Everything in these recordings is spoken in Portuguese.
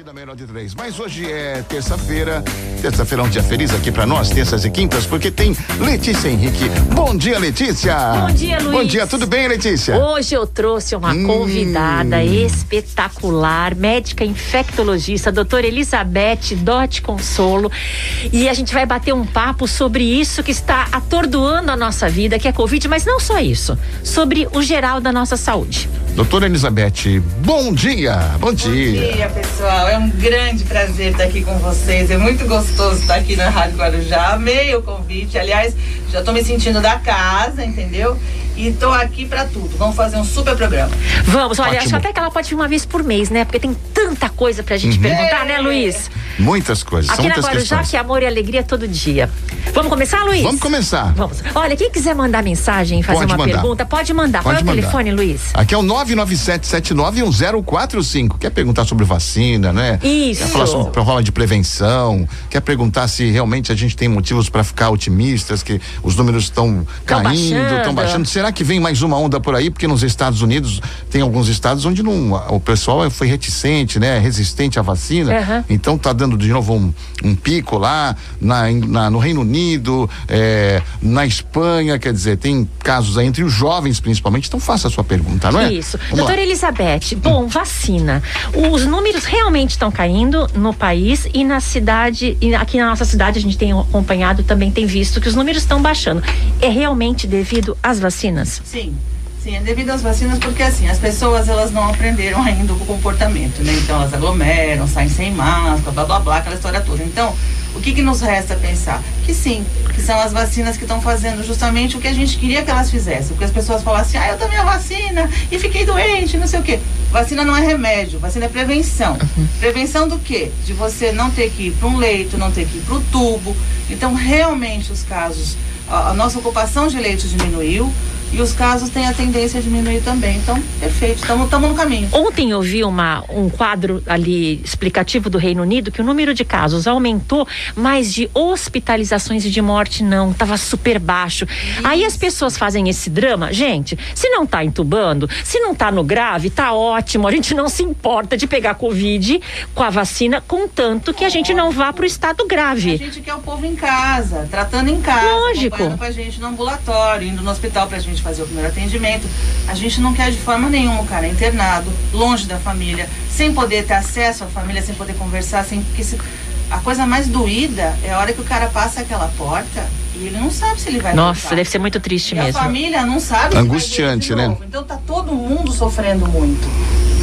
aqui da Melhor de Três. Mas hoje é terça-feira. Terça-feira é um dia feliz aqui pra nós, terças e quintas, porque tem Letícia Henrique. Bom dia, Letícia. Bom dia, Luiz. Bom dia, tudo bem, Letícia? Hoje eu trouxe uma Hum. convidada espetacular, médica infectologista, doutora Elizabeth Dotti Consolo. E a gente vai bater um papo sobre isso que está atordoando a nossa vida, que é Covid, mas não só isso, sobre o geral da nossa saúde. Doutora Elizabeth, bom dia. Bom Bom dia. dia, pessoal. É um grande prazer estar aqui com vocês. É muito gostoso estar aqui na Rádio Guarujá. Amei o convite. Aliás, já estou me sentindo da casa, entendeu? E estou aqui para tudo. Vamos fazer um super programa. Vamos, olha, Ótimo. acho até que ela pode vir uma vez por mês, né? Porque tem tanta coisa pra gente perguntar, né, Luiz? Muitas coisas, são Aqui na muitas Guarujá, questões. que é amor e alegria todo dia. Vamos começar, Luiz? Vamos começar. Vamos. Olha, quem quiser mandar mensagem, fazer Pode uma mandar. pergunta, pode mandar. Pode Qual é o mandar. telefone, Luiz? Aqui é o 997791045. Quer perguntar sobre vacina, né? Isso. Quer falar sobre prova de prevenção? Quer perguntar se realmente a gente tem motivos para ficar otimistas, que os números estão Tão caindo, estão baixando. baixando. Será que vem mais uma onda por aí? Porque nos Estados Unidos tem alguns estados onde não, o pessoal foi reticente, né? Resistente à vacina. Aham. Então tá dando de novo um, um pico lá na, na- no Reino Unido, é, na Espanha, quer dizer, tem casos aí entre os jovens principalmente. Então faça a sua pergunta, não é? Isso. Vamos Doutora lá. Elizabeth, bom, vacina. Os números realmente estão caindo no país e na cidade, e aqui na nossa cidade a gente tem acompanhado, também tem visto que os números estão baixando. É realmente devido às vacinas? Sim. Sim, é devido às vacinas, porque assim, as pessoas elas não aprenderam ainda o comportamento, né? Então elas aglomeram, saem sem máscara, blá blá blá, aquela história toda. Então, o que, que nos resta pensar? Que sim, que são as vacinas que estão fazendo justamente o que a gente queria que elas fizessem. Porque as pessoas falam assim, ah, eu tomei a vacina e fiquei doente, não sei o quê. Vacina não é remédio, vacina é prevenção. Prevenção do quê? De você não ter que ir para um leito, não ter que ir para o tubo. Então, realmente, os casos, a, a nossa ocupação de leitos diminuiu e os casos têm a tendência a diminuir também. Então, perfeito, estamos no caminho. Ontem eu vi uma, um quadro ali explicativo do Reino Unido que o número de casos aumentou, mas de hospitalizações e de morte não, estava super baixo. Aí as pessoas fazem esse drama, gente, se não tá entubando, se não tá no grave, tá ótimo, a gente não se importa de pegar Covid com a vacina, contanto que a gente não vá pro estado A grave. gente quer o povo em casa, tratando em casa, Lógico. com a gente no ambulatório, indo no hospital pra gente fazer o primeiro atendimento. A gente não quer de forma nenhuma o cara internado, longe da família, sem poder ter acesso à família, sem poder conversar, sem porque se- a coisa mais doída é a hora que o cara passa aquela porta e ele não sabe se ele vai Nossa, voltar. deve ser muito triste E a mesmo. família não sabe. se vai ver Angustiante, né? Então tá todo mundo sofrendo muito.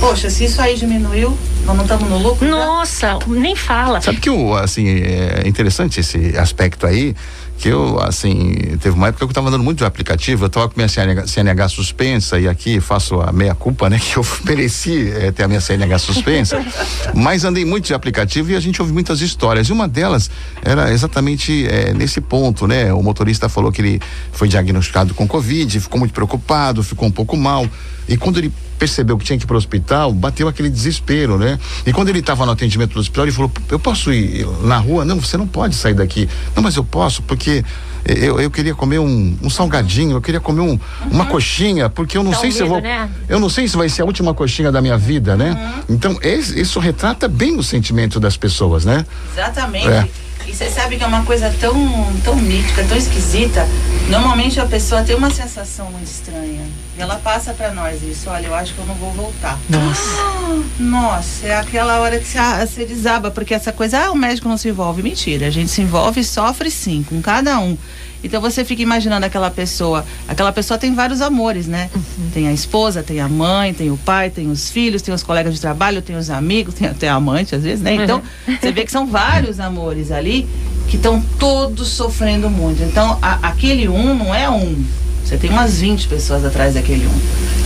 Poxa, se isso aí diminuiu, nós não estamos no lucro? já? Nossa, nem fala. Sabe que o, assim, é interessante esse aspecto aí, que eu, assim, teve uma época que eu estava andando muito de aplicativo, eu estava com minha CNH, CNH suspensa e aqui faço a meia culpa, né, que eu mereci eh, ter a minha CNH suspensa, mas andei muito de aplicativo e a gente ouve muitas histórias, e uma delas era exatamente eh, nesse ponto, né, o motorista falou que ele foi diagnosticado com Covid, ficou muito preocupado, ficou um pouco mal, e quando ele percebeu que tinha que ir para o hospital, bateu aquele desespero, né? E quando ele estava no atendimento do hospital, ele falou: Eu posso ir na rua? Não, você não pode sair daqui. Não, mas eu posso, porque eu, eu queria comer um, um salgadinho, eu queria comer um, uma coxinha, porque eu não Dá sei se eu vou. né? Eu não sei se vai ser a última coxinha da minha vida, né? Então, esse- isso retrata bem o sentimento das pessoas, né? Exatamente. É. E você sabe que é uma coisa tão, tão mítica, tão esquisita. Normalmente a pessoa tem uma sensação muito estranha. E ela passa pra nós isso, olha, eu acho que eu não vou voltar. Nossa. Nossa, é aquela hora que você, ah, você desaba, porque essa coisa, ah, o médico não se envolve. Mentira, a gente se envolve e sofre sim, com cada um. Então você fica imaginando aquela pessoa. Aquela pessoa tem vários amores, né? Tem a esposa, tem a mãe, tem o pai, tem os filhos, tem os colegas de trabalho, tem os amigos, tem até a amante às vezes, né? Então você vê que são vários amores ali que estão todos sofrendo muito. Então a- aquele um não é um. Você tem umas 20 pessoas atrás daquele um.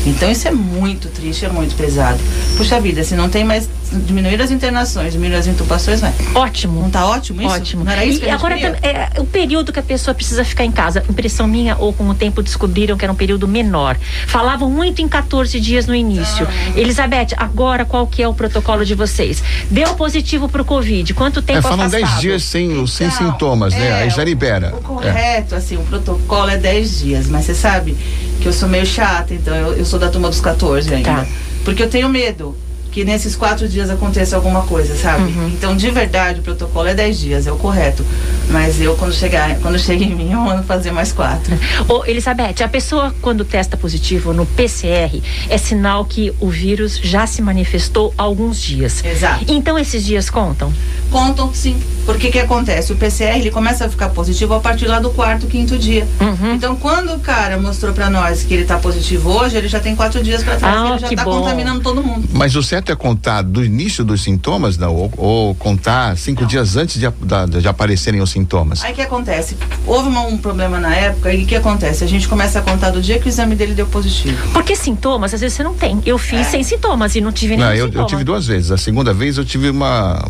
Então isso é muito triste, é muito pesado. Puxa vida, se não tem mais. Diminuir as internações, diminuir as intubações, vai. Ótimo. Não tá ótimo isso? Ótimo. Não era isso e que a agora é, o período que a pessoa precisa ficar em casa, impressão minha ou com o tempo descobriram que era um período menor. Falavam muito em 14 dias no início. Ah. Elizabeth, agora qual que é o protocolo de vocês? Deu positivo pro Covid, quanto tempo É, falam afastado? 10 dias sem, sem Então, sintomas, né? é, Aí já libera. O É. correto, assim, o protocolo é 10 dias, mas você sabe que eu sou meio chata, então eu, eu sou da turma dos 14 ainda. Tá. Porque eu tenho medo. Que nesses quatro dias aconteça alguma coisa, sabe? Uhum. Então, de verdade, o protocolo é 10 dias, é o correto. Mas eu, quando chegar, quando chega em mim, eu mando fazer mais quatro. Ô, Elizabeth, a pessoa, quando testa positivo no PCR, é sinal que o vírus já se manifestou há alguns dias. Exato. Então, esses dias contam? Contam, sim. Porque que acontece? O PCR, ele começa a ficar positivo a partir lá do quarto, quinto dia. Uhum. Então, quando o cara mostrou para nós que ele tá positivo hoje, ele já tem quatro dias para trás, ah, ele já tá bom. contaminando todo mundo. Mas o certo é contar do início dos sintomas, não? Ou, ou contar cinco não. dias antes de, de, de, aparecerem os sintomas? Aí que acontece? Houve uma, um problema na época e o que acontece? A gente começa a contar do dia que o exame dele deu positivo. Porque sintomas, às vezes você não tem. Eu fiz é. sem sintomas e não tive nenhum não, eu, eu tive duas vezes. A segunda vez eu tive uma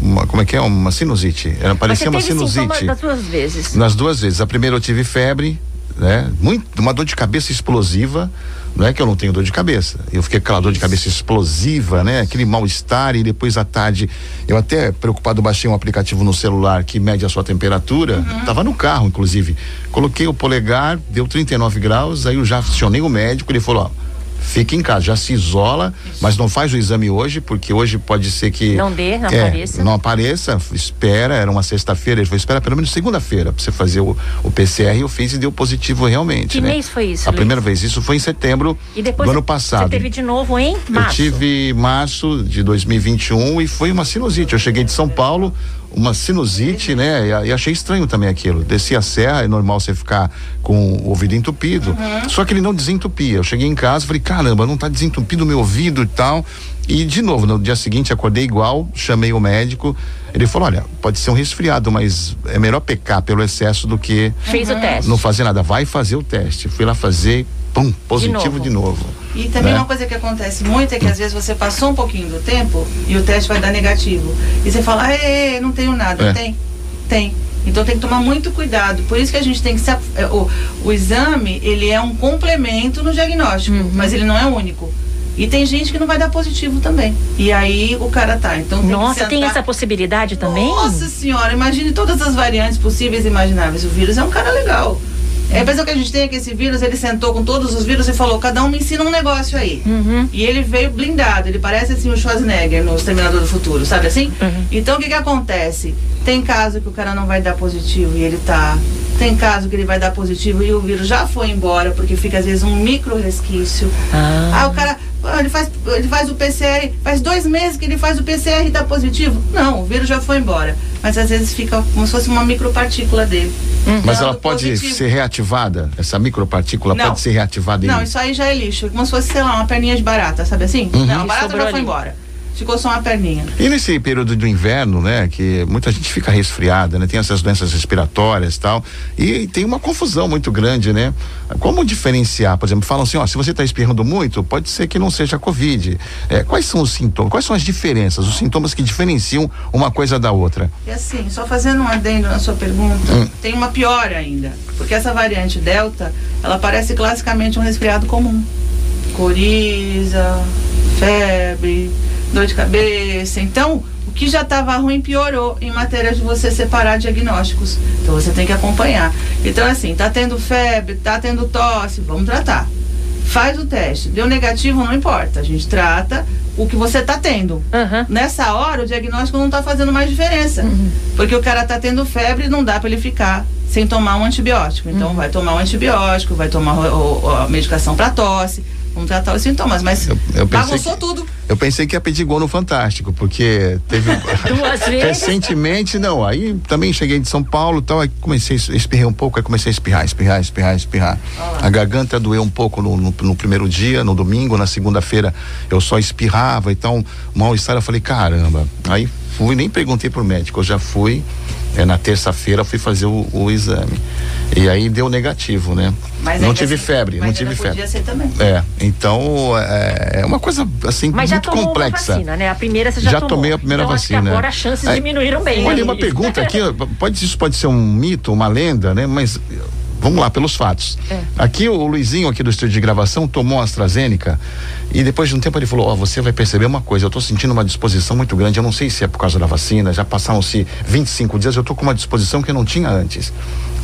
uma, como é que é? Uma sinusite. Era, parecia uma sinusite. Das duas vezes. Nas duas vezes. A primeira eu tive febre, né? Muito, uma dor de cabeça explosiva. Não é que eu não tenho dor de cabeça. Eu fiquei com aquela dor de cabeça explosiva, né? Aquele mal-estar e depois à tarde, eu até preocupado baixei um aplicativo no celular que mede a sua temperatura. Uhum. Tava no carro, inclusive. Coloquei o polegar, deu 39 graus, aí eu já acionei o médico, ele falou, ó, fica em casa, já se isola, mas não faz o exame hoje, porque hoje pode ser que. Não dê, não é, apareça. Não apareça, espera, era uma sexta-feira, ele falou, espera pelo menos segunda-feira pra você fazer o, o PCR eu fiz e deu positivo realmente. Que né? mês foi isso? A Luiz? primeira vez, isso foi em setembro do ano passado. Você teve de novo em março? Eu tive março de 2021 e foi uma sinusite. Eu cheguei de São Paulo uma sinusite, né? E, achei estranho também aquilo. Desci a serra, é normal você ficar com o ouvido entupido. Uhum. Só que ele não desentupia. Eu cheguei em casa, falei, caramba, não tá desentupido o meu ouvido e tal. E de novo, no dia seguinte acordei igual, chamei o médico. Ele falou: olha, pode ser um resfriado, mas é melhor pecar pelo excesso do que. Fez uhum. o teste. Não fazer nada. Vai fazer o teste. Fui lá fazer, pum, positivo de novo. De novo. E também né? uma coisa que acontece muito é que às vezes você passou um pouquinho do tempo e o teste vai dar negativo. E você fala, ei, não tenho nada. É. Tem, tem. Então tem que tomar muito cuidado. Por isso que a gente tem que se, é, o, o exame, ele é um complemento no diagnóstico, uhum. mas ele não é único. E tem gente que não vai dar positivo também. E aí o cara tá. Então tem Nossa, tem essa possibilidade também? Nossa senhora, imagine todas as variantes possíveis e imagináveis. O vírus é um cara legal. É a impressão que a gente tem é que esse vírus, ele sentou com todos os vírus e falou, cada um me ensina um negócio aí. Uhum. E ele veio blindado, ele parece assim o Schwarzenegger no Exterminador do Futuro, sabe assim? Uhum. Então o que que acontece? Tem caso que o cara não vai dar positivo e ele tá. Tem caso que ele vai dar positivo e o vírus já foi embora, porque fica às vezes um micro resquício. Ah, ah o cara ele faz, ele faz o PCR, faz dois meses que ele faz o PCR e está positivo. Não, o vírus já foi embora. Mas às vezes fica como se fosse uma micropartícula dele. Uhum. Mas ela pode positivo. ser reativada? Essa micropartícula não. pode ser reativada? Não, isso aí já é lixo. Como se fosse, sei lá, uma perninha de barata, sabe assim? Uhum. Não, a barata já foi ali. embora ficou só uma perninha. E nesse período do inverno, né, que muita gente fica resfriada, né, tem essas doenças respiratórias e tal, e tem uma confusão muito grande, né? Como diferenciar? Por exemplo, falam assim, ó, se você está espirrando muito, pode ser que não seja Covid. É, quais são os sintomas? Quais são as diferenças? Os sintomas que diferenciam uma coisa da outra? E assim, só fazendo um adendo na sua pergunta, hum. tem uma pior ainda, porque essa variante Delta, ela parece classicamente um resfriado comum. Coriza, febre, dor de cabeça. Então, o que já estava ruim piorou em matéria de você separar diagnósticos. Então você tem que acompanhar. Então, assim, tá tendo febre, tá tendo tosse, vamos tratar. Faz o teste. Deu negativo, não importa. A gente trata o que você está tendo. Uhum. Nessa hora, o diagnóstico não está fazendo mais diferença. Uhum. Porque o cara está tendo febre e não dá para ele ficar sem tomar um antibiótico. Então, uhum. vai tomar um antibiótico, vai tomar o, o, a medicação para tosse Vamos tratar os sintomas, mas eu, eu bagunçou que, tudo. Eu pensei que ia pedir gol no Fantástico, porque teve. Duas vezes? Recentemente, não. Aí também cheguei de São Paulo tal, aí comecei, espirrei um pouco, aí comecei a espirrar, espirrar, espirrar, espirrar. A garganta doeu um pouco no, no, no primeiro dia, no domingo, na segunda-feira eu só espirrava, então, mal-estar, eu falei, caramba. Aí fui, nem perguntei pro médico, eu já fui é, na terça-feira fui fazer o, o, exame. E aí deu negativo, né? Mas não tive assim, febre, não tive febre. Ser também. É, então é, é uma coisa assim mas muito complexa. vacina, né? A primeira você já, já tomou. tomei a primeira então, vacina. agora as chances é, diminuíram bem. Olha, uma pergunta aqui, pode isso pode ser um mito, uma lenda, né? Mas vamos lá pelos fatos. É. Aqui o Luizinho aqui do estúdio de gravação tomou a AstraZeneca e depois de um tempo ele falou: "Ó, oh, você vai perceber uma coisa, eu estou sentindo uma disposição muito grande, eu não sei se é por causa da vacina, já passaram-se 25 dias, eu estou com uma disposição que eu não tinha antes".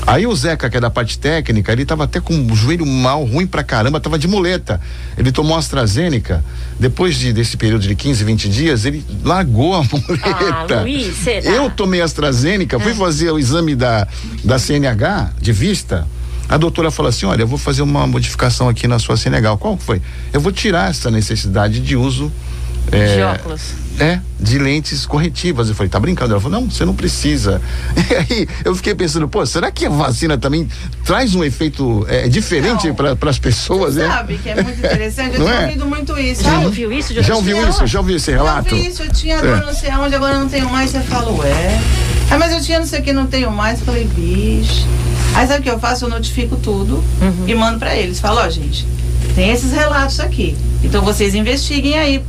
Aí o Zeca, que é da parte técnica, ele tava até com o joelho mal, ruim pra caramba, tava de muleta. Ele tomou AstraZeneca, depois de, desse período de 15, 20 dias, ele largou a muleta. Ah, Luiz, será? Eu tomei AstraZeneca, fui fazer o exame da, da CNH, de vista. A doutora falou assim: olha, eu vou fazer uma modificação aqui na sua CNH. Qual foi? Eu vou tirar essa necessidade de uso. De é, óculos. é, de lentes corretivas. Eu falei, tá brincando? Ela falou, não, você não precisa. E aí eu fiquei pensando, pô, será que a vacina também traz um efeito é, diferente para as pessoas, né? Sabe que é muito interessante? Eu Não tenho é? ouvido muito isso. Já ouviu isso? Já ouviu Não. isso? Já ouviu esse relato? Eu vi isso, eu tinha dor É. não sei aonde, agora eu não tenho mais. Você fala, ué. Ah, mas eu tinha não sei o que, não tenho mais. Eu falei, bicho. Aí sabe o que eu faço? Eu notifico tudo Uhum. e mando pra eles. Falo, ó, gente, tem esses relatos aqui. Então vocês investiguem aí.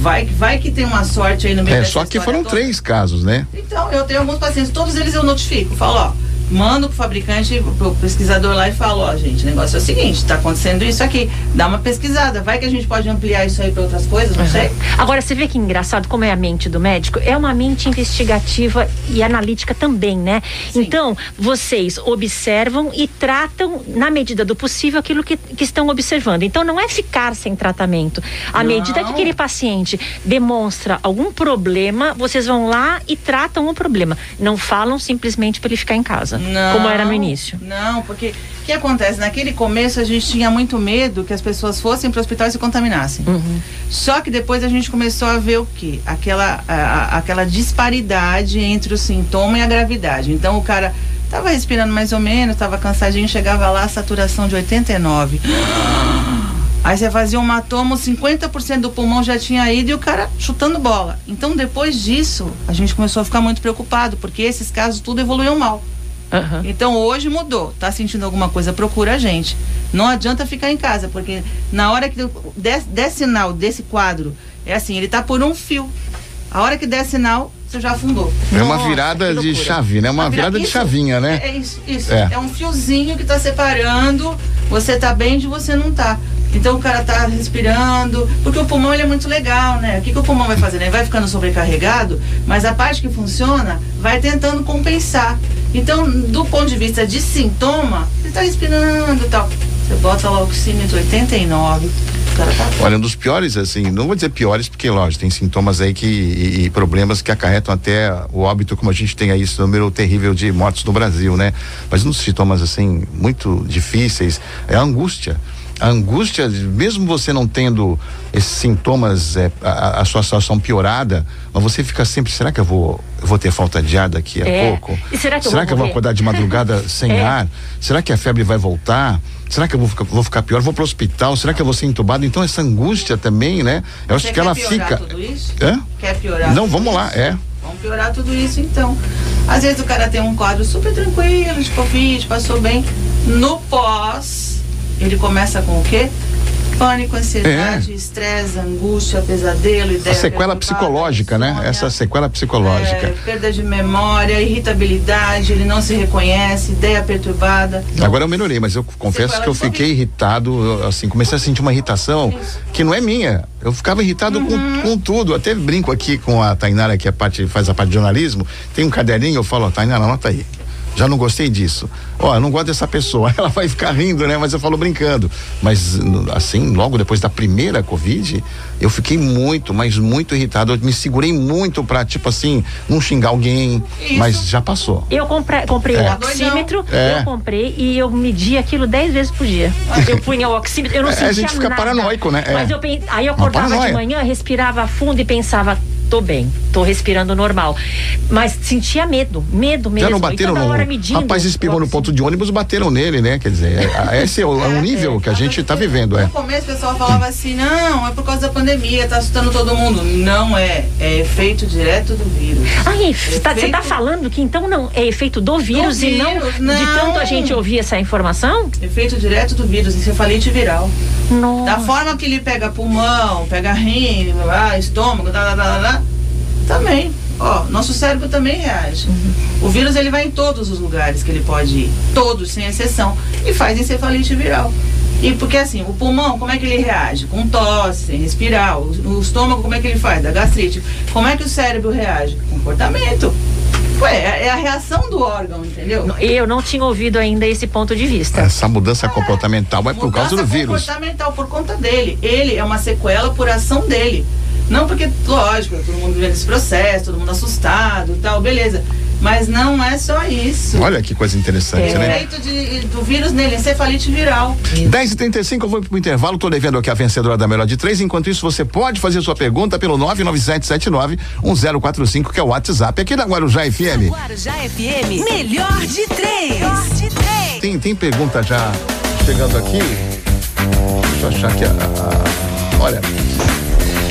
Vai, vai que tem uma sorte aí no meio É, só que foram toda. três casos, né? Então, eu tenho alguns pacientes, todos eles eu notifico. Falo, ó, mando pro fabricante, pro pesquisador lá e falo, ó, gente, o negócio é o seguinte, tá acontecendo isso aqui. Dá uma pesquisada, vai que a gente pode ampliar isso aí pra outras coisas, não sei. Agora, você vê que engraçado como é a mente do médico? É uma mente investigativa e analítica também, né? Sim. Então, vocês observam e tratam, na medida do possível, aquilo que, que estão observando. Então, não é ficar sem tratamento. À medida que aquele paciente demonstra algum problema, vocês vão lá e tratam o problema. Não falam simplesmente para ele ficar em casa, Não, como era no início. Não, porque o que acontece? Naquele começo a gente tinha muito medo que as pessoas fossem para o hospital e se contaminassem. Uhum. Só que depois a gente começou a ver o quê? Aquela, a- a- aquela disparidade entre o sintoma e a gravidade. Então o cara tava respirando mais ou menos, tava cansadinho, chegava lá, saturação de 89. Aí você fazia um matomo, 50% do pulmão já tinha ido e o cara chutando bola. Então depois disso, a gente começou a ficar muito preocupado, porque esses casos tudo evoluíam mal. Aham. Então hoje mudou. Tá sentindo alguma coisa, procura a gente. Não adianta ficar em casa, porque na hora que der, der sinal desse quadro, é assim, ele tá por um fio. A hora que der sinal, você já afundou. É uma Nossa, virada de chave, né? Uma Uma vira- virada de isso, chavinha, né? É, é isso, isso. É. É. um fiozinho que tá separando. Você tá bem de você não tá. Então o cara tá respirando, porque o pulmão ele é muito legal, né? O que, que o pulmão vai fazer? Ele vai ficando sobrecarregado, mas a parte que funciona vai tentando compensar. Então, do ponto de vista de sintoma, ele tá respirando e tal. Você bota lá o oxímetro 89, o cara tá Olha, um dos piores, assim, não vou dizer piores, porque, lógico, tem sintomas aí que, e, e problemas que acarretam até o óbito, como a gente tem aí esse número terrível de mortos no Brasil, né? Mas um dos sintomas, assim, muito difíceis é a angústia. A angústia, mesmo você não tendo esses sintomas, é, a, a sua situação piorada, mas você fica sempre, será que eu vou, eu vou ter falta de ar daqui a É. pouco? E será que eu será vou que eu vou acordar de madrugada sem É. ar? Será que a febre vai voltar? Será que eu vou ficar, vou ficar pior? Vou pro hospital? Será que eu vou ser entubado? Então essa angústia também, né? Eu acho Você que ela quer piorar fica. tudo isso? Hã? Quer piorar? Não, tudo vamos lá, isso? é. Vamos piorar tudo isso então. Às vezes o cara tem um quadro super tranquilo, de Covid, passou bem. No pós, ele começa com o quê? Pânico, ansiedade, estresse, angústia, pesadelo, ideia. É. A sequela psicológica, né? Essa sequela psicológica. é, perda de memória, irritabilidade, ele não se reconhece, ideia perturbada. Agora eu melhorei, mas eu confesso Sequela que eu fiquei Covid. irritado, assim, comecei a sentir uma irritação Isso. que não é minha. Eu ficava irritado Uhum. com, com tudo. Até brinco aqui com a Tainara, que é parte, faz a parte de jornalismo. Tem um caderninho, eu falo, ó, Tainara, anota aí. Já não gostei disso. Ó, eu não gosto dessa pessoa. Ela vai ficar rindo, né? Mas eu falo brincando. Mas, assim, logo depois da primeira Covid, eu fiquei muito, mas muito irritado. Eu me segurei muito pra, tipo assim, não xingar alguém. Isso. Mas já passou. Eu comprei, comprei É. o oxímetro, É. eu comprei e eu medi aquilo 10 vezes por dia. Eu punha o oxímetro, eu não É, a sentia gente fica nada. paranoico, né? É. Mas eu aí eu acordava de manhã, respirava fundo e pensava, tô bem, tô respirando normal. Mas sentia medo, medo mesmo. Já não E bateram no. medindo Rapaz espirrou no ponto de ônibus, bateram nele, né? Quer dizer, é- esse é o, é o nível que a gente tá vivendo, é. No começo o pessoal falava assim, não, é por causa da pandemia, tá assustando todo mundo. Não é, é efeito direto do vírus. Ah, é, você tá, tá falando que então não é efeito do vírus, e não, vírus, de não. tanto a gente ouvir essa informação? Efeito direto do vírus, encefalite viral. Nossa. Da forma que ele pega pulmão, pega rim, ah, estômago, tá, tá, tá, tá, tá, também. Ó, nosso cérebro também reage. O vírus ele vai em todos os lugares que ele pode ir, todos sem exceção, e faz encefalite viral. E porque assim, o pulmão, como é que ele reage? Com tosse, sem respirar. O, o estômago, como é que ele faz? Da gastrite. Como é que o cérebro reage? Comportamento. Ué, é a reação do órgão, entendeu? Eu não tinha ouvido ainda esse ponto de vista. Essa mudança comportamental é por causa do vírus. comportamental por conta dele. Ele é uma sequela por ação dele. Não porque, lógico, todo mundo vendo esse processo, todo mundo assustado e tal, beleza. Mas não é só isso. Olha que coisa interessante, É o né? efeito de- do vírus nele, encefalite viral. 10 e 35 eu vou pro intervalo, tô devendo aqui a vencedora da melhor de três. Enquanto isso, você pode fazer sua pergunta pelo 997791045, que é o WhatsApp aqui da Guarujá FM. Guarujá FM, melhor de três. Melhor de três. Tem, tem pergunta já chegando aqui? Deixa eu achar aqui a. a- olha.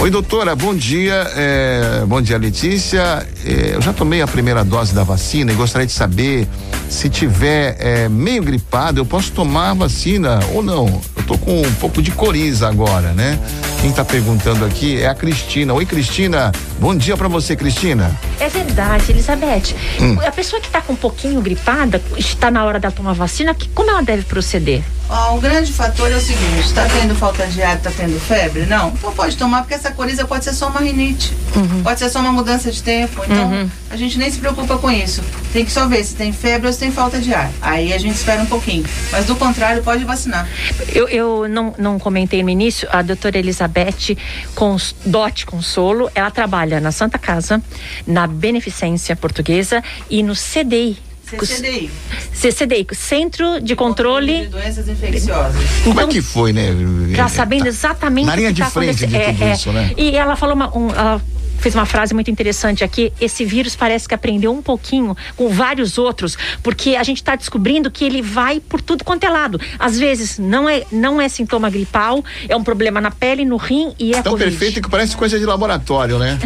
Oi, doutora, bom dia. é, bom dia, Letícia. É, eu já tomei a primeira dose da vacina e gostaria de saber se tiver é, meio gripado, eu posso tomar a vacina ou não? Eu tô com um pouco de coriza agora, né? Quem tá perguntando aqui é a Cristina. Oi, Cristina. Bom dia pra você, Cristina. É verdade, Elizabeth. Hum. A pessoa que está com um pouquinho gripada, está na hora dela tomar vacina, que, como ela deve proceder? Ó, o grande fator é o seguinte: está tendo falta de ar, está tendo febre? Não. Então pode tomar, porque essa coriza pode ser só uma rinite. Pode ser só uma mudança de tempo. Então a gente nem se preocupa com isso. Tem que só ver se tem febre ou se tem falta de ar. Aí a gente espera um pouquinho. Mas do contrário, pode vacinar. Eu, eu não, não comentei no início, a doutora Elizabeth Cons, Dote Consolo, ela trabalha na Santa Casa, na Beneficência Portuguesa e no CDI. CCDI. CCDI, Centro de Controle. de doenças infecciosas. Como é Então, que foi, né? Já sabendo exatamente Na o linha que de tá frente de tudo isso, né? E ela falou uma, um, ela fez uma frase muito interessante aqui. Esse vírus parece que aprendeu um pouquinho com vários outros, porque a gente está descobrindo que ele vai por tudo quanto é lado. Às vezes não é não é sintoma gripal, é um problema na pele, no rim e é Tão Covid. perfeito que parece coisa de laboratório, né?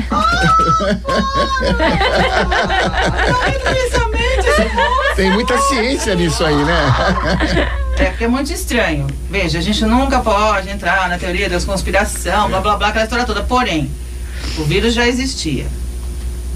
Tem muita ciência nisso aí, né? É porque é muito estranho. Veja, a gente nunca pode entrar na teoria das conspiração, blá blá blá, aquela história toda. Porém, o vírus já existia.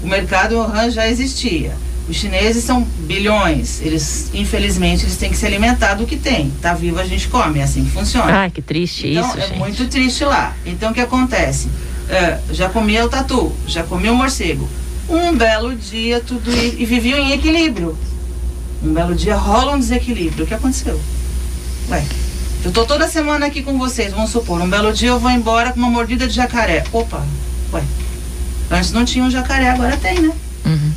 O mercado Wuhan já existia. Os chineses são bilhões. Eles, infelizmente, eles têm que se alimentar do que tem. Tá vivo, a gente come. É assim que funciona. Ai, que triste Então, isso, é gente. muito triste lá. Então, o que acontece? É, já comia o tatu, já comia o morcego. Um belo dia, tudo e viviam em equilíbrio. Um belo dia rola um desequilíbrio. O que aconteceu? Ué, eu tô toda semana aqui com vocês, vamos supor. Um belo dia eu vou embora com uma mordida de jacaré. Opa, ué. Antes não tinha um jacaré, agora tem, né? Uhum.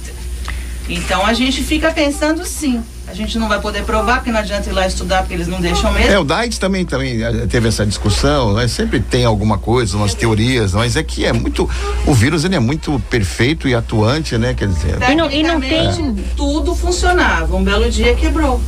Então a gente fica pensando sim. A gente não vai poder provar, porque não adianta ir lá estudar, porque eles não deixam mesmo. É, o Dait também, também eh, teve essa discussão, né? Sempre tem alguma coisa, umas teorias, mas é que é muito. O vírus ele é muito perfeito e atuante, né? Quer dizer. E não- e não tem- Tudo funcionava. Um belo dia quebrou.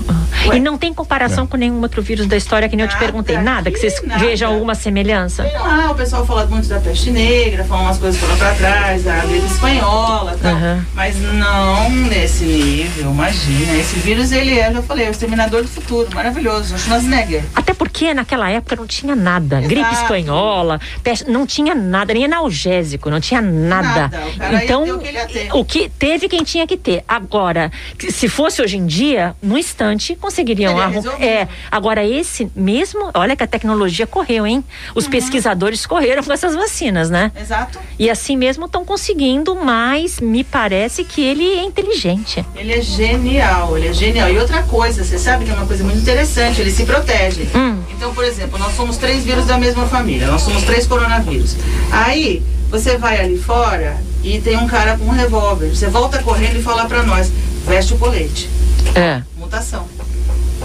Ué. E não tem comparação com nenhum outro vírus da história que nem eu te Nada, perguntei. Nada, que vocês nada. vejam alguma semelhança. Sei lá, o pessoal fala muito da peste negra, fala umas coisas foram pra trás, da gripe espanhola, tal. Aham. mas não nesse nível, imagina. Esse vírus, ele é, já falei, é o exterminador do futuro, maravilhoso, o Schwarzenegger. Até porque naquela época não tinha nada. Exato. Gripe espanhola, peste, não tinha nada, nem analgésico, não tinha nada. Nada, então, o que o que teve quem tinha que ter. Agora, se fosse hoje em dia, no instante conseguiriam arrumar. É, agora esse mesmo, olha que a tecnologia correu, hein? Uhum. Os pesquisadores correram com essas vacinas, né? Exato. E assim mesmo estão conseguindo, mas me parece que ele é inteligente. Ele é genial, ele é genial. E outra coisa, você sabe que é uma coisa muito interessante, ele se protege. Hum. Então, por exemplo, nós somos três vírus da mesma família, nós somos três coronavírus. Aí, você vai ali fora e tem um cara com um revólver. Você volta correndo e fala pra nós, veste o colete. É. Mutação.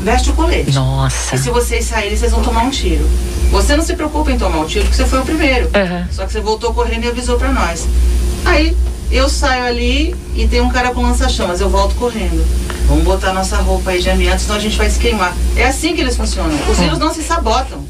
Veste o colete. Nossa. E se vocês saírem, vocês vão tomar um tiro. Você não se preocupa em tomar um tiro, porque você foi o primeiro. Aham. Só que você voltou correndo e avisou pra nós. Aí eu saio ali e tem um cara com lança-chamas, eu volto correndo. Vamos botar nossa roupa aí de amianto, senão a gente vai se queimar. É assim que eles funcionam. Os vírus não se sabotam,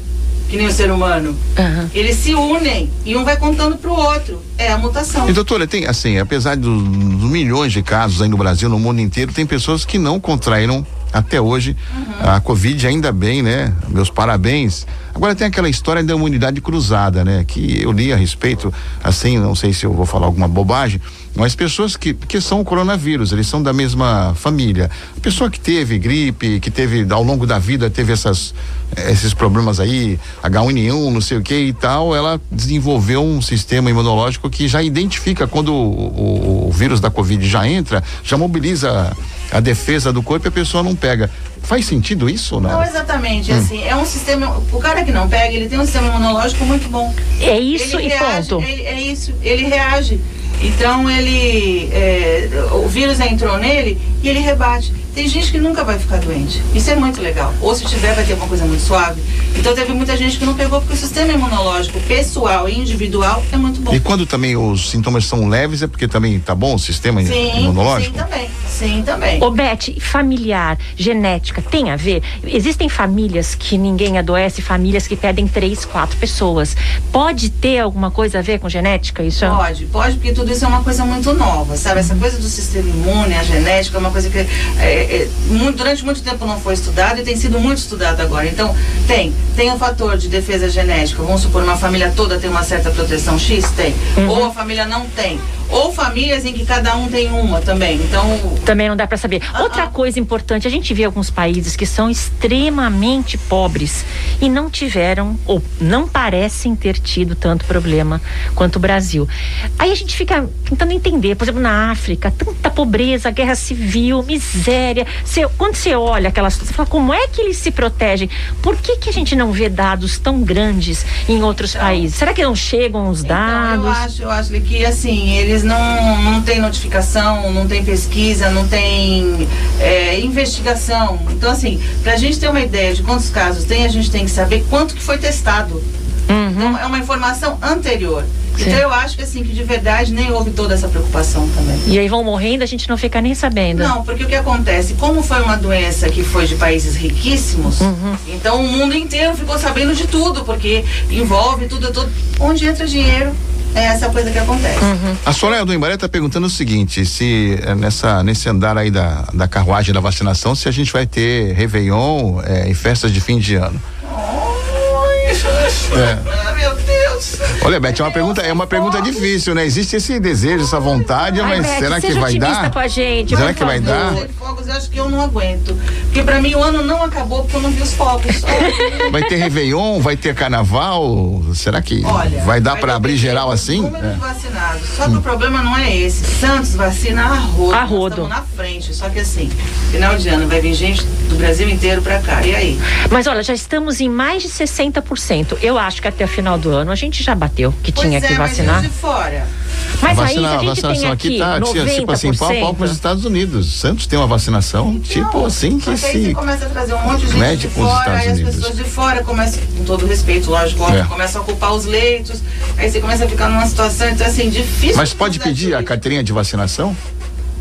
que nem o ser humano. Aham. Eles se unem e um vai contando pro outro. É a mutação. E doutora, tem assim, apesar dos, dos milhões de casos aí no Brasil, no mundo inteiro, tem pessoas que não contraíram até hoje. Uhum. A Covid, ainda bem, né? Meus parabéns. Agora tem aquela história da imunidade cruzada, né? Que eu li a respeito, assim, não sei se eu vou falar alguma bobagem, mas pessoas que, que são o coronavírus, eles são da mesma família. A pessoa que teve gripe, que teve ao longo da vida, teve essas, esses problemas aí, H1N1, não sei o que e tal, ela desenvolveu um sistema imunológico que já identifica quando o, o, o vírus da Covid já entra, já mobiliza a defesa do corpo e a pessoa não pega. Faz sentido isso ou não? Não, exatamente. Assim, é um sistema. O cara que não pega, ele tem um sistema imunológico muito bom. É isso ele e reage, ponto. ele- é isso, ele reage. Então ele. é, o vírus entrou nele e ele rebate. Tem gente que nunca vai ficar doente. Isso é muito legal. Ou se tiver, vai ter uma coisa muito suave. Então teve muita gente que não pegou porque o sistema imunológico pessoal e individual é muito bom. E quando também os sintomas são leves, é porque também tá bom o sistema Sim, imunológico? sim também. Sim, também. Ô Beth, familiar, genética, tem a ver? Existem famílias que ninguém adoece, famílias que pedem três, quatro pessoas. Pode ter alguma coisa a ver com genética? Isso Pode, pode, porque tudo isso é uma coisa muito nova, sabe? Essa coisa do sistema imune, a genética, é uma coisa que é, é, muito- durante muito tempo não foi estudado e tem sido muito estudado agora. Então, tem, tem o fator de defesa genética. Vamos supor, uma família toda tem uma certa proteção X? Tem. Ou a família não tem. Ou famílias em que cada um tem uma também. Então, Também não dá para saber. Ah, Outra ah. coisa importante, a gente vê alguns países que são extremamente pobres e não tiveram ou não parecem ter tido tanto problema quanto o Brasil. Aí a gente fica tentando entender, por exemplo, na África, tanta pobreza, guerra civil, miséria. Você- quando você olha aquelas coisas, você fala como é que eles se protegem? Por que que a gente não vê dados tão grandes em outros países? Será que não chegam os Então, dados? eu acho, eu acho que assim, eles não, não têm notificação, não tem pesquisa, não tem é, investigação. Então, assim, pra gente ter uma ideia de quantos casos tem, a gente tem que saber quanto que foi testado. Então, é uma informação anterior. Sim. Então eu acho que assim, que de verdade nem houve toda essa preocupação também. E aí vão morrendo, a gente não fica nem sabendo. Não, porque o que acontece? Como foi uma doença que foi de países riquíssimos, Uhum. então o mundo inteiro ficou sabendo de tudo, porque envolve tudo, tudo. Onde entra dinheiro, é essa coisa que acontece. Uhum. A Soraya do Embaré está perguntando o seguinte: se eh, nessa, nesse andar aí da, da carruagem da vacinação, se a gente vai ter Réveillon eh, e festas de fim de ano. É. Ah, meu Deus! Olha, Beth, é uma pergunta, é uma pergunta difícil, né? Existe esse desejo, essa vontade, Ai, mas Beth, será que vai dar? com a gente, será que vai favor. dar? Eu acho que eu não aguento. Porque pra mim o ano não acabou porque eu não vi os fogos. Vai ter Réveillon, vai ter carnaval? Será que Olha, vai dar para abrir geral assim? Número É. de vacinados. Só que o problema não é esse. Santos vacina a rodo. A rodo. na frente. Só que assim, final de ano vai vir gente do Brasil inteiro pra cá. E aí? Mas olha, já estamos em mais de 60%. Eu acho que até o final do ano a gente já bateu que tinha pois que é, vacinar. mas de fora? Mas a aí vacina- se a a vacinação aqui aqui tá 90%, tipo assim, pau a pau com os Estados Unidos. Santos tem uma vacinação, tipo Não, assim que que aí você se. começa a trazer um monte de gente de fora, Estados aí as Unidos. pessoas de fora começam, com todo respeito, lógico, É. começam a ocupar os leitos, aí você começa a ficar numa situação, então assim, difícil. Mas de pode pedir a carteirinha de vacinação?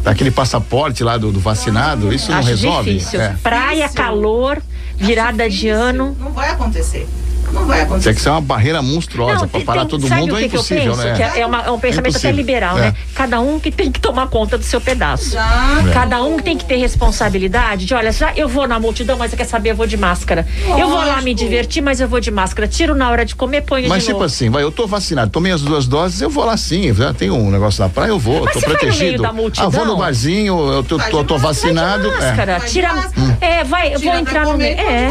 Aquele passaporte lá do, do vacinado, isso não Acho resolve? difícil. É. Praia, calor, virada de ano. Não vai acontecer. Não vai Tem acontecer. que ser uma barreira monstruosa para tem- parar tem- todo mundo é que que eu impossível, penso? né? Que é, uma- é um pensamento até impossível. liberal, É. né? Cada um que tem que tomar conta do seu pedaço. Já. Cada um tem que ter responsabilidade de, olha, já eu vou na multidão, mas você quer saber, eu vou de máscara. Eu vou lá Lógico. me divertir, mas eu vou de máscara. Tiro na hora de comer, ponho Mas de tipo novo. assim, vai, eu tô vacinado, tomei as duas doses, eu vou lá sim, já tem um negócio na praia, eu vou, Mas tô você vai no meio protegido. da multidão? Ah, vou no barzinho, eu tô, tô, tô máscara, vacinado. Vai de é. máscara, tira. máscara. É, vai, eu vou entrar no meio. É.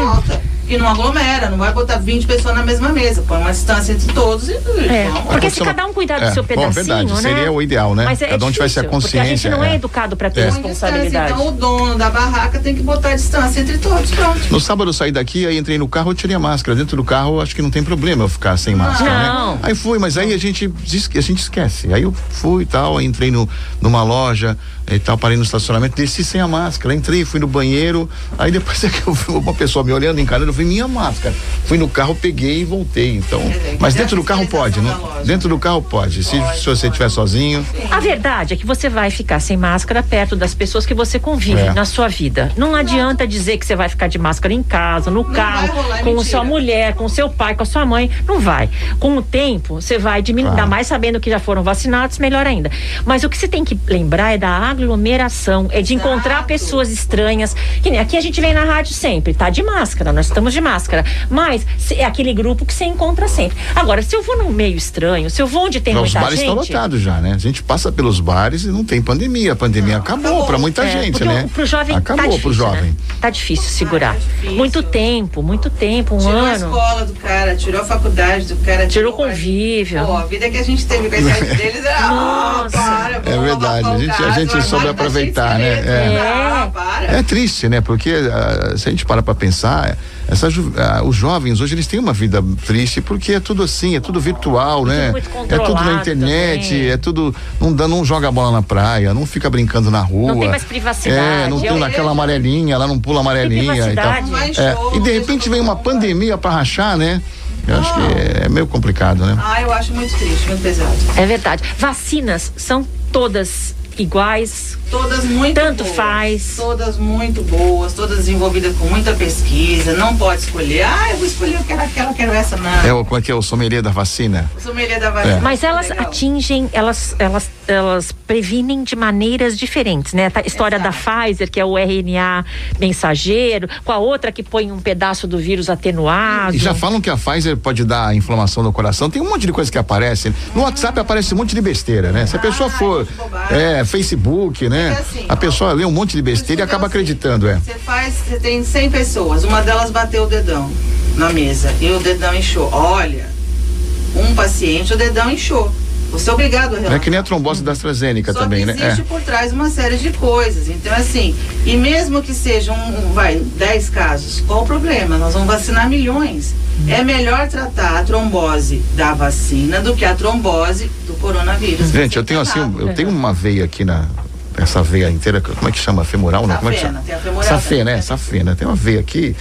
E não aglomera, não vai botar 20 pessoas na mesma mesa. Põe uma distância entre todos e. É, vamos. porque se cada um cuidar do É, seu bom, pedacinho, verdade, né? seria o ideal, né? Mas é Cada um tivesse a difícil, Porque a gente consciência, não é, é. educado para ter É. Responsabilidade. Então o dono da barraca tem que botar a distância entre todos. Pronto. No sábado eu saí daqui, aí entrei no carro, eu tirei a máscara. Dentro do carro, acho que não tem problema eu ficar sem máscara, Não. né? Aí fui, mas aí a gente, a gente esquece. Aí eu fui e tal, aí entrei no, numa loja e tal, parei no estacionamento, desci sem a máscara, entrei, fui no banheiro, aí depois é que eu vi uma pessoa me olhando, encarando, eu falei, levei minha máscara. Fui no carro, peguei e voltei. Então, É, mas dentro do carro pode, loja. Dentro do carro pode. Se, se você estiver sozinho, A verdade é que você vai ficar sem máscara perto das pessoas que você convive É. na sua vida. Não adianta dizer que você vai ficar de máscara em casa, no carro, rolar, com mentira. sua mulher, com seu pai, com a sua mãe. Não vai. Com o tempo, você vai diminuir, Claro. ainda mais sabendo que já foram vacinados, melhor ainda. Mas o que você tem que lembrar é da aglomeração, é de encontrar pessoas estranhas. Que nem aqui a gente vem na rádio sempre, tá de máscara, nós estamos de máscara. Mas se- é aquele grupo que você encontra sempre. Agora, se eu vou num meio estranho, se eu vou onde tem os muita bares gente. estão lotados já, né? A gente passa pelos bares e não tem pandemia. A pandemia acabou, acabou. para muita É, gente, né? o- Pro jovem acabou tá difícil, pro jovem. Né? Tá difícil segurar. tá difícil. Muito tempo, muito tempo, um Tirou a ano. escola do cara, tirou a faculdade do cara. Tirou a- convívio. Pô, a vida que a gente teve com a idade deles era. Ah, Nossa. para, É verdade, a o gente- a gente o soube tá aproveitar, né? esqueleto. É. Ah, para. É triste, né? Porque ah, se a gente para pra pensar, essa, ah, os jovens hoje eles têm uma vida triste porque é tudo assim, é tudo virtual, né? muito É tudo na internet, também. é tudo. Não, dá, não joga bola na praia, não fica brincando na rua. tem mais privacidade. É, não tem Eu- naquela amarelinha, lá não pula amarelinha. e tal. É, e de repente vem uma pandemia pra rachar, né? Eu acho que é, é meio complicado, né? Ah, eu acho muito triste, muito pesado. É verdade. Vacinas são todas iguais. Todas muito Tanto boas. faz. Todas muito boas, todas desenvolvidas com muita pesquisa. Não pode escolher. Ah, eu vou escolher, eu quero aquela, eu quero essa, não. É o, como é que é o sommelier da vacina? O sommelier da vacina. É. Mas elas Legal. atingem, elas, elas, elas previnem de maneiras diferentes, né? A história da Pfizer, que é o RNA mensageiro, com a outra que põe um pedaço do vírus atenuado. E já falam que a Pfizer pode dar inflamação no coração. Tem um monte de coisa que aparece. No WhatsApp aparece um monte de besteira, né? Se a pessoa Ah, for. bobagem. É, Facebook, né? É assim, a pessoa lê um monte de besteira e acaba Porque acreditando, é. Você faz, você tem 100 pessoas, uma delas bateu o dedão na mesa e o dedão inchou. Olha, um paciente, o dedão inchou. Você é obrigado a É relatar. que nem a trombose da AstraZeneca Só também, que né? existe É. por trás uma série de coisas. Então, assim, e mesmo que sejam, um, vai, 10 casos, qual o problema? Nós vamos vacinar milhões. É melhor tratar a trombose da vacina do que a trombose do coronavírus. Gente, eu tenho assim, um- eu tenho uma veia aqui na. Essa veia inteira, como é que chama? Femoral, não? Como é que chama? tem a femoral Safena, né? Safena. Tem uma veia aqui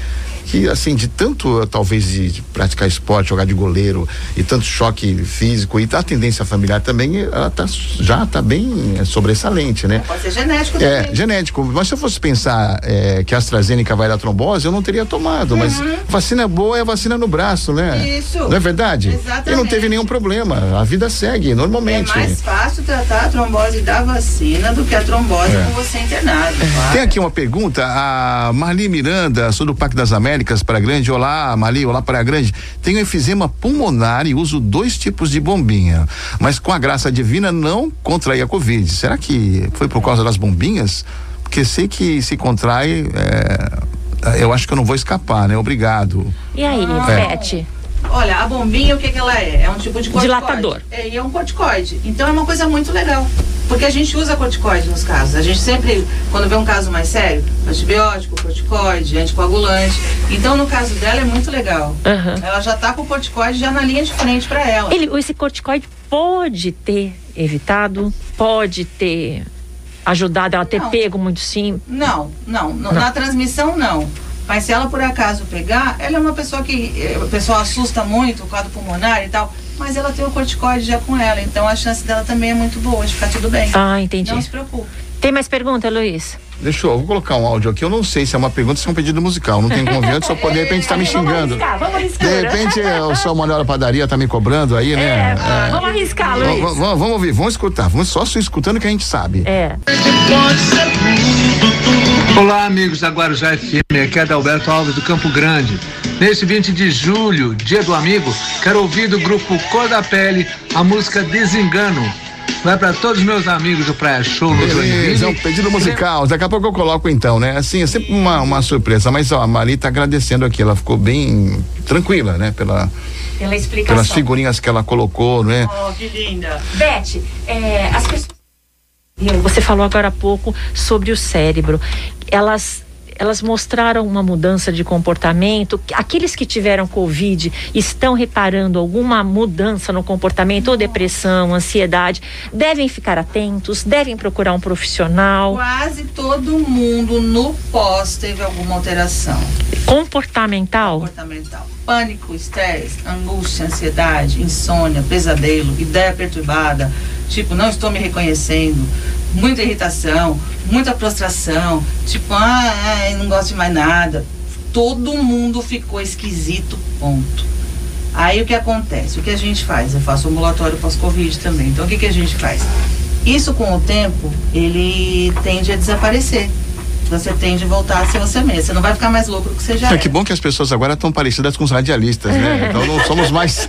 que, assim, de tanto, talvez, de, praticar esporte, jogar de goleiro e tanto choque físico e a tendência familiar também, ela tá, já tá bem é, sobressalente, né? Pode ser genético É, também. genético. Mas se eu fosse pensar é, que a AstraZeneca vai dar trombose, eu não teria tomado. Mas vacina boa é vacina no braço, né? Uhum. Isso. Não é verdade? Exatamente. E não teve nenhum problema. A vida segue É normalmente. mais fácil tratar a trombose da vacina do que a trombose É. com você internado. claro. Tem aqui uma pergunta, a Marli Miranda, sou do Parque das Américas, para Grande. Olá, Marli, olá, para Grande. Tenho efizema pulmonar e uso dois tipos de bombinha, mas com a graça divina não contraí a Covid. Será que foi por causa das bombinhas? Porque sei que se contrai, é, eu acho que eu não vou escapar, né? Obrigado. E aí, É. Beth? Olha, a bombinha, o que, que ela é? É um tipo de corticoide. Dilatador. É, e é um corticoide. Então é uma coisa muito legal. Porque a gente usa corticoide nos casos. A gente sempre, quando vê um caso mais sério, antibiótico, corticoide, anticoagulante. Então no caso dela é muito legal. Aham. Ela já tá com o corticoide já na linha de frente para ela. Ele, esse corticoide pode ter evitado, pode ter ajudado ela a ter Não. pego muito sim. Não, não, não, Na transmissão, não. Mas se ela por acaso pegar, ela é uma pessoa que eh, o pessoal assusta muito, o quadro pulmonar e tal, mas ela tem o corticoide já com ela, então a chance dela também é muito boa de ficar tudo bem. Ah, entendi. Não se preocupe. Tem mais pergunta, Luiz? Deixa eu, vou colocar um áudio aqui. Eu não sei se é uma pergunta ou se é um pedido musical. Não tem convite, só pode, de repente tá me xingando. vamos arriscar, De repente é, o seu Manuel Padaria tá me cobrando aí, né? É. Vamos arriscar, Vamos, Luiz. vamos, vamos ouvir, vamos escutar. Vamos só se escutando que a gente sabe. É. Olá, amigos da Guarujá FM. Aqui é Adalberto Alves do Campo Grande. Nesse 20 de julho, dia do amigo, quero ouvir do grupo Cor da Pele a música Desengano. Vai para todos os meus amigos do Praia Show no Beleza, é um Joinville. pedido musical. Daqui a pouco eu coloco então, né? Assim, é sempre uma, uma surpresa. Mas ó, a Mari tá agradecendo aqui. Ela ficou bem tranquila, né? Pela, Pela explicação. pelas figurinhas que ela colocou, né? Oh, que linda. Beth, é, as pessoas. Você falou agora há pouco sobre o cérebro. Elas elas mostraram uma mudança de comportamento. Aqueles que tiveram Covid estão reparando alguma mudança no comportamento, ou depressão, ansiedade, devem ficar atentos, devem procurar um profissional. Quase todo mundo no pós teve alguma alteração Comportamental? comportamental. Pânico, estresse, angústia, ansiedade, insônia, pesadelo, ideia perturbada, tipo, não estou me reconhecendo, muita irritação, muita prostração, tipo, ah, não gosto de mais nada. Todo mundo ficou esquisito, ponto. Aí o que acontece? O que a gente faz? Eu faço ambulatório pós-Covid também. Então o que, que a gente faz? Isso com o tempo, ele tende a desaparecer. Você tende a voltar a ser você mesmo. Você não vai ficar mais louco do que você já É é. que bom que as pessoas agora estão parecidas com os radialistas, né? Então não somos mais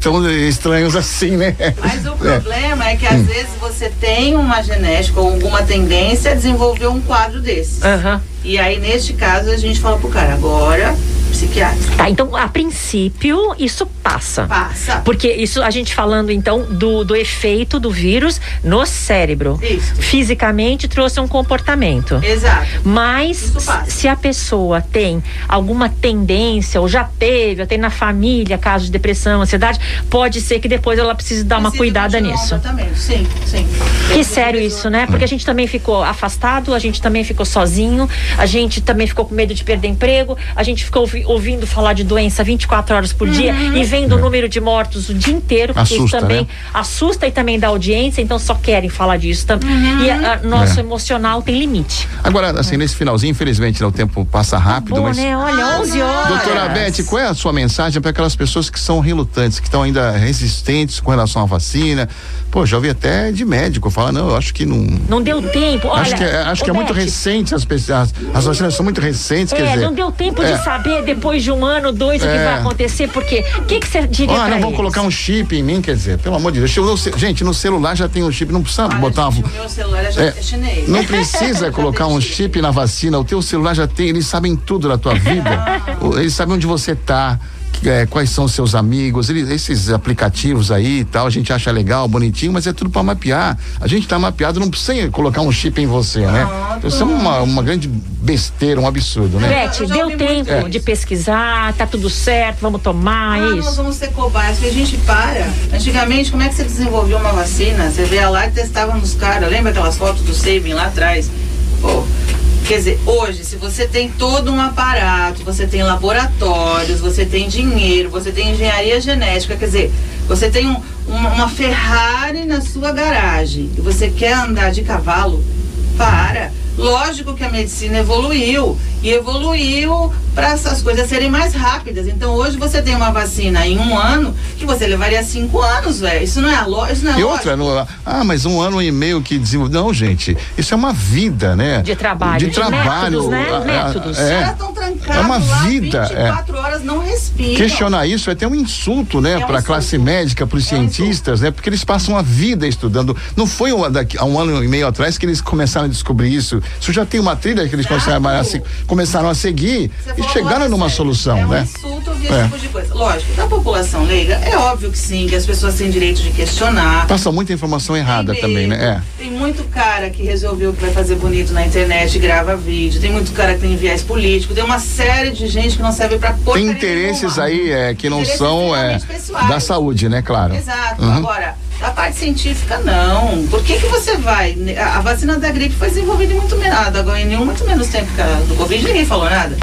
tão estranhos assim, né? Mas o problema é que às vezes você tem uma genética ou alguma tendência a desenvolver um quadro desses. Aham. E aí, neste caso, a gente fala pro cara, agora, psiquiatra. Tá, então a princípio isso passa. Passa. Porque isso a gente falando então do, do efeito do vírus no cérebro. Isso. Fisicamente trouxe um comportamento. Exato. Mas se a pessoa tem alguma tendência, ou já teve, ou tem na família casos de depressão, ansiedade, pode ser que depois ela precise dar uma cuidada nisso. tratamento. Sim, sim. Que sério isso, né? Porque a gente também ficou afastado, a gente também ficou sozinho, a gente também ficou com medo de perder emprego, a gente ficou ouvindo falar de doença 24 horas por dia e vendo o número de mortos o dia inteiro, porque isso Assusta, também né? assusta e também dá audiência, então só querem falar disso também. E a- a- nosso É. emocional tem limite. Agora, assim, nesse finalzinho, infelizmente, né, o tempo passa rápido, Bom, mas. né? Olha, 11 horas. Doutora Beth, qual é a sua mensagem para aquelas pessoas que são relutantes, que estão ainda resistentes com relação à vacina? Pô, já ouvi até de médico falar, não, eu acho que não. Não deu tempo. Olha, acho que, é- acho que é ô, muito Beth, recente, as, as, as vacinas são muito recentes, quer É, dizer. não deu tempo é. de saber depois de um ano, dois, o que É. vai acontecer, porque o que que você diria Ah, pra não vão colocar um chip em mim, quer dizer, pelo amor de Deus. Eu- eu- gente, no celular já tem um chip, não precisa Olha, botar gente, uma. o meu celular já É, é chinês. Não precisa colocar um chip na vacina. O teu celular já tem, eles sabem tudo da tua vida. Eles sabem onde você tá. É, quais são os seus amigos, eles- esses aplicativos aí e tal, a gente acha legal, bonitinho, mas é tudo para mapear. A gente tá mapeado, não precisa colocar um chip em você, né? Isso é uma, uma grande besteira, um absurdo, né? Já deu tempo isso. de pesquisar, tá tudo certo, vamos tomar Ah, nós isso. vamos ser cobaias, que a gente para. Antigamente, como é que você desenvolveu uma vacina? Você vê lá e testava nos caras. Lembra aquelas fotos do Saving lá atrás? Pô, quer dizer, hoje, se você tem todo um aparato, você tem laboratórios, você tem dinheiro, você tem engenharia genética, quer dizer, você tem um- uma, uma Ferrari na sua garagem e você quer andar de cavalo, para. Lógico que a medicina evoluiu e evoluiu para essas coisas serem mais rápidas. Então hoje você tem uma vacina em um ano que você levaria cinco anos, velho. Isso não é a isso não é E lógico. outra, no- ah, mas um ano e meio que desenvolveu. Não, gente, isso é uma vida, né? De trabalho, De de trabalho. métodos, né? Métodos. Os É. caras estão trancados É uma lá vida, 24 horas, não respiram. Questionar isso é até um insulto, né, É um para a classe médica, para os É um cientistas, né, porque eles passam a vida estudando. Não foi um, daqui, há um ano e meio atrás que eles começaram a descobrir isso. Isso já tem uma trilha que eles começaram a, se- começaram a seguir Você agora numa solução, é um né? insulto ouvir É. esse tipo de coisa. Lógico, da população leiga, é óbvio que sim, que as pessoas têm direito de questionar. Passa muita informação errada Tem também, medo. né? Tem muito cara que resolveu que vai fazer bonito na internet e grava vídeo. Tem muito cara que tem viés político. Tem uma série de gente que não serve pra É. porcaria Tem interesses aí é, que não são é, pessoais. da saúde, né? Claro. Exato. Uhum. Agora, da parte científica, não. Por que, que você vai? A, vacina da gripe foi desenvolvida em muito menos. A da H1N1 muito menos tempo que a do Covid, ninguém falou nada.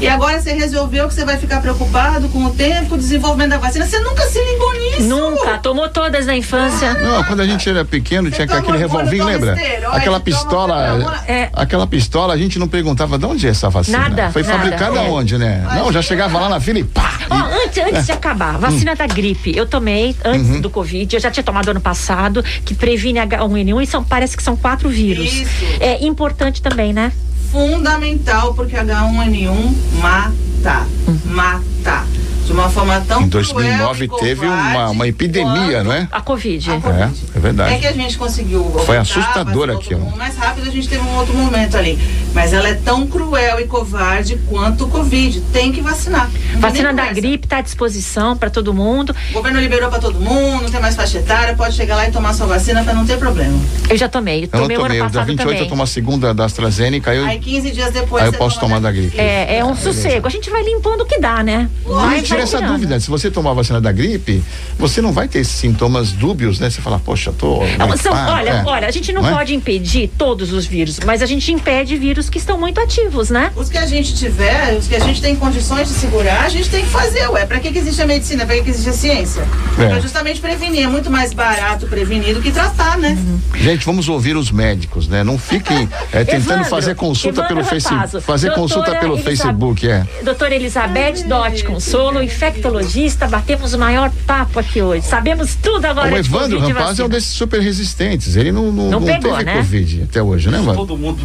E agora você resolveu que você vai ficar preocupado com o tempo, o desenvolvimento da vacina. Você nunca se ligou nisso. Nunca, tomou todas na infância. Não, quando a gente era pequeno, tinha aquele revolvinho, lembra? esteroide, Aquela pistola. É. Aquela pistola, a gente não perguntava de onde é essa vacina. Nada, Foi nada. fabricada É. onde, né? Não, já chegava lá na fila e pá! Ó, antes, antes de acabar, vacina da gripe, eu tomei antes Uhum. do Covid, eu já tinha tomado ano passado, que previne H1N1 e são, parece que são quatro vírus. Isso. É importante também, né? Fundamental, porque H1N1 mata. Mata. De uma forma tão Em cruel 2009 e teve covarde uma, uma epidemia, não é? A Covid. a Covid. É, é verdade. É que a gente conseguiu. Foi voltar, assustador mas aquilo. Mais rápido a gente teve um outro momento ali. Mas ela é tão cruel e covarde quanto o Covid. Tem que vacinar. Não Vacina da gripe está à disposição para todo mundo. O governo liberou para todo mundo, não tem mais faixa etária, pode chegar lá e tomar sua vacina para não ter problema. Eu já tomei. Eu não Tomei o tomei, ano o dia passado 28 também. eu tomo a segunda da AstraZeneca, eu, Aí 15 dias depois aí eu posso toma tomar da gripe. É, é um sossego. A gente vai limpando o que dá, né? Não Vai- me tira essa tirando. dúvida. Se você tomar a vacina da gripe, você não vai ter esses sintomas dúbios, né? Você fala, poxa, tô. Não, são- gripado", olha, é. olha, a gente não, é? pode impedir todos os vírus, mas a gente impede vírus que estão muito ativos, né? Os que a gente tiver, os que a gente tem condições de segurar, a gente tem que fazer, ué. Pra que, que existe a medicina? Pra que, que existe a ciência? É. Pra justamente prevenir. É muito mais barato prevenir do que tratar, né? Gente, vamos ouvir os médicos, né? Não fiquem é, tentando Evandro, fazer consulta Evandro pelo Facebook. Fazer consulta pelo Elisa- Facebook, é. Doutora Elizabeth Dott Consolo, infectologista, batemos o maior papo aqui hoje. Sabemos tudo agora O Evandro Covid Rampaz é um desses super resistentes. Ele não, não, Não não pegou, teve né? Covid até hoje, né, Evandro? Todo mundo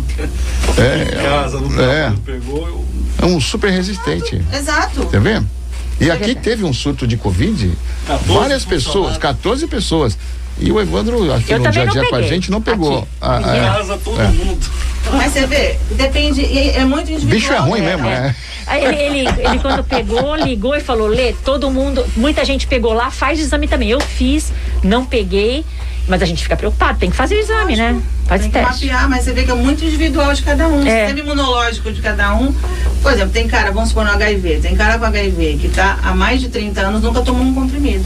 É, em casa, no é. trabalho, pegou. Eu, É um super resistente. Exato. Tá vendo? E aqui teve um surto de Covid, 14 várias pessoas, funcionários. 14 pessoas. E o Evandro, aqui Eu no dia a dia com a gente, não pegou. Aqui. Ah, é. casa, todo É. mundo. Mas você vê, depende, é muito individual. Bicho é ruim né? mesmo, é. Aí Ele, ele, ele quando pegou, ligou e falou, Lê, todo mundo, muita gente pegou lá, faz exame também. Eu fiz, não peguei, mas a gente fica preocupado, tem que fazer o exame, né? Faz Tem que teste. mapear, mas você vê que é muito individual de cada um. O É. sistema imunológico de cada um. Por exemplo, tem cara, vamos supor no HIV, tem cara com HIV que tá há mais de 30 anos, nunca tomou um comprimido.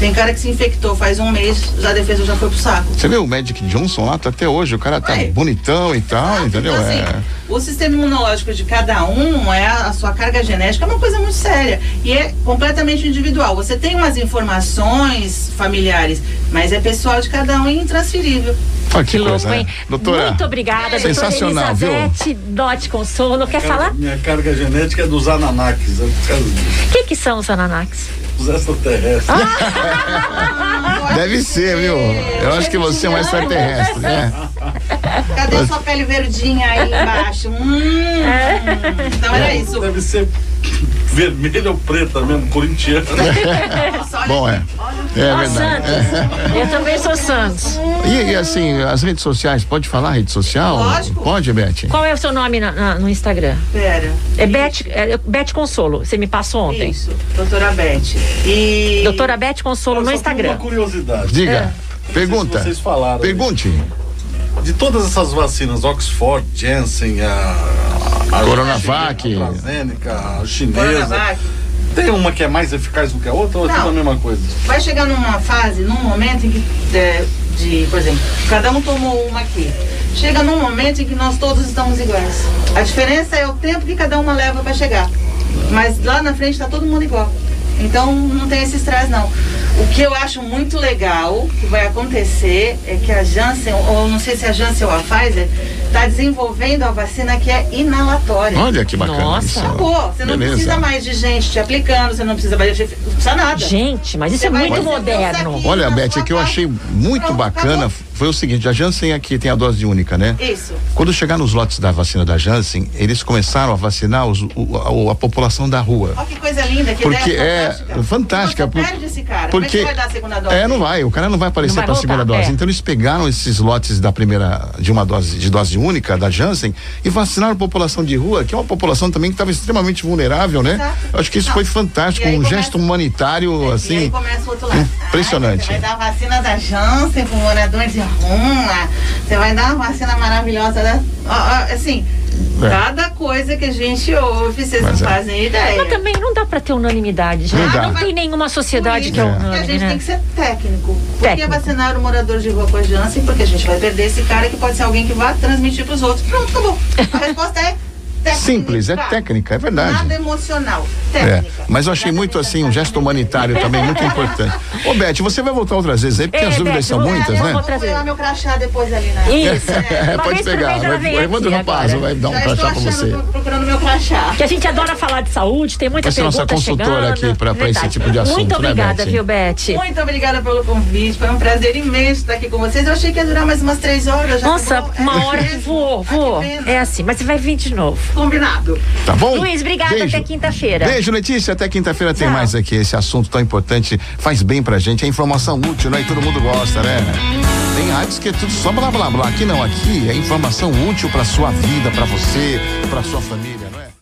Tem cara que se infectou faz um mês, já a defesa já foi pro saco. Você vê o Magic Johnson lá, tá até hoje, o cara tá Aí. bonitão e tal, Exato. entendeu? Então, assim, é. O sistema imunológico de cada um, é a, a sua carga genética, é uma coisa muito séria. E é completamente individual. Você tem umas informações familiares, mas é pessoal de cada um e intransferível. Olha que, Que louco, coisa, né? hein? Doutora, Muito obrigada, sensacional, doutora viu? Elizabeth Dott Consolo. Quer falar? Minha carga genética é dos Ananaques, é por causa disso, O que, que são os Ananax? dos extraterrestres. Deve ser, viu? Eu acho que você é um extraterrestre, né? Cadê sua pele verdinha aí embaixo? Hum, então era isso. Deve ser vermelha ou preta mesmo, corintiana. Bom, é. É verdade. Santos. Eu também sou Santos. E, e, assim, as redes sociais, pode falar rede social? Lógico. Pode, Beth? Qual é o seu nome na- na- no Instagram? Pera. É Beth, é Beth Consolo. Você me passou ontem. Isso, doutora Beth. E. Doutora Beth Consolo Eu no só tenho Instagram. Uma curiosidade. Diga. É. Pergunta. se vocês falaram. Pergunte. De todas essas vacinas, Oxford, Janssen, a, a Coronavac. a AstraZeneca, a chinesa, tem uma que é mais eficaz do que a outra ou é tudo a mesma coisa? Vai chegar numa fase, num momento em que, é, de, por exemplo, cada um tomou uma aqui. Chega num momento em que nós todos estamos iguais. A diferença é o tempo que cada uma leva para chegar. Mas lá na frente está todo mundo igual. Então não tem esse estresse não. O que eu acho muito legal que vai acontecer é que a Janssen, ou não sei se a Janssen ou a Pfizer, está desenvolvendo a vacina que é inalatória. Olha que bacana. Nossa. isso. Acabou. Você não Beleza. precisa mais de gente te aplicando, você não precisa mais de. Não precisa nada. Gente, mas isso Você é muito moderno. Olha, na Beth, o que eu achei muito Pronto, bacana acabou. foi o seguinte, a Janssen aqui tem a dose única, né? Isso. Quando chegar nos lotes da vacina da Janssen, eles começaram a vacinar os- o- a, a população da rua. Olha que coisa linda, que Porque ideia é fantástica. fantástica. Por- perde esse cara. Porque Como é que vai dar a segunda dose? É, não vai. O cara não vai aparecer para a segunda dose. é. Então eles pegaram esses lotes da primeira, de uma dose, de dose única da Janssen e vacinaram a população de rua, que é uma população também que estava extremamente vulnerável, né? Exato. Acho que isso Não. foi fantástico, um começa- gesto humanitário, E aí assim. começa o outro lado. impressionante. Ai, você vai dar a vacina da Janssen pro morador de rua. Você vai dar uma vacina maravilhosa da. Ó, ó, assim, É. cada coisa que a gente ouve, vocês Mas não é. fazem ideia. Mas também não dá pra ter unanimidade, gente. Não. Não tem nenhuma sociedade que é que a unânime, gente né? tem que ser técnico. Por que vacinar o morador de rua com a Janssen? Porque a gente vai perder esse cara que pode ser alguém que vai transmitir pros outros. Pronto, acabou. A resposta é técnica. Simples, é técnica, é verdade. Nada emocional. É, Técnica. mas eu achei muito assim, um gesto humanitário também muito importante. Ô, Beth, você vai voltar outras vezes aí, porque É, as dúvidas Beth, são vou- muitas, eu né? vou Vou trazer. pegar meu crachá depois ali na. Isso. É, Uma pode pegar. o Evandro Rapaz agora. vai dar um Já crachá pra você. procurando meu crachá. Que a gente adora falar de saúde, tem muita ser pergunta nossa consultora chegando. aqui pra- pra esse tipo de assunto, Muito né, obrigada, Beth? viu, Beth? Muito obrigada pelo convite. Foi um prazer imenso estar aqui com vocês. Eu achei que ia durar mais umas três horas. Já Nossa, acabou. É uma hora voou, Ah, que voou. É assim, mas você vai vir de novo. Combinado. Tá bom? Luiz, obrigada, Beijo. até quinta-feira. Beijo, Letícia. Até quinta-feira tem mais aqui. Esse assunto tão importante faz bem pra gente. É informação útil, né? E todo mundo gosta, né? Tem rádios que é tudo só blá blá blá. Aqui não, aqui é informação útil para sua vida, para você, para sua família, não é?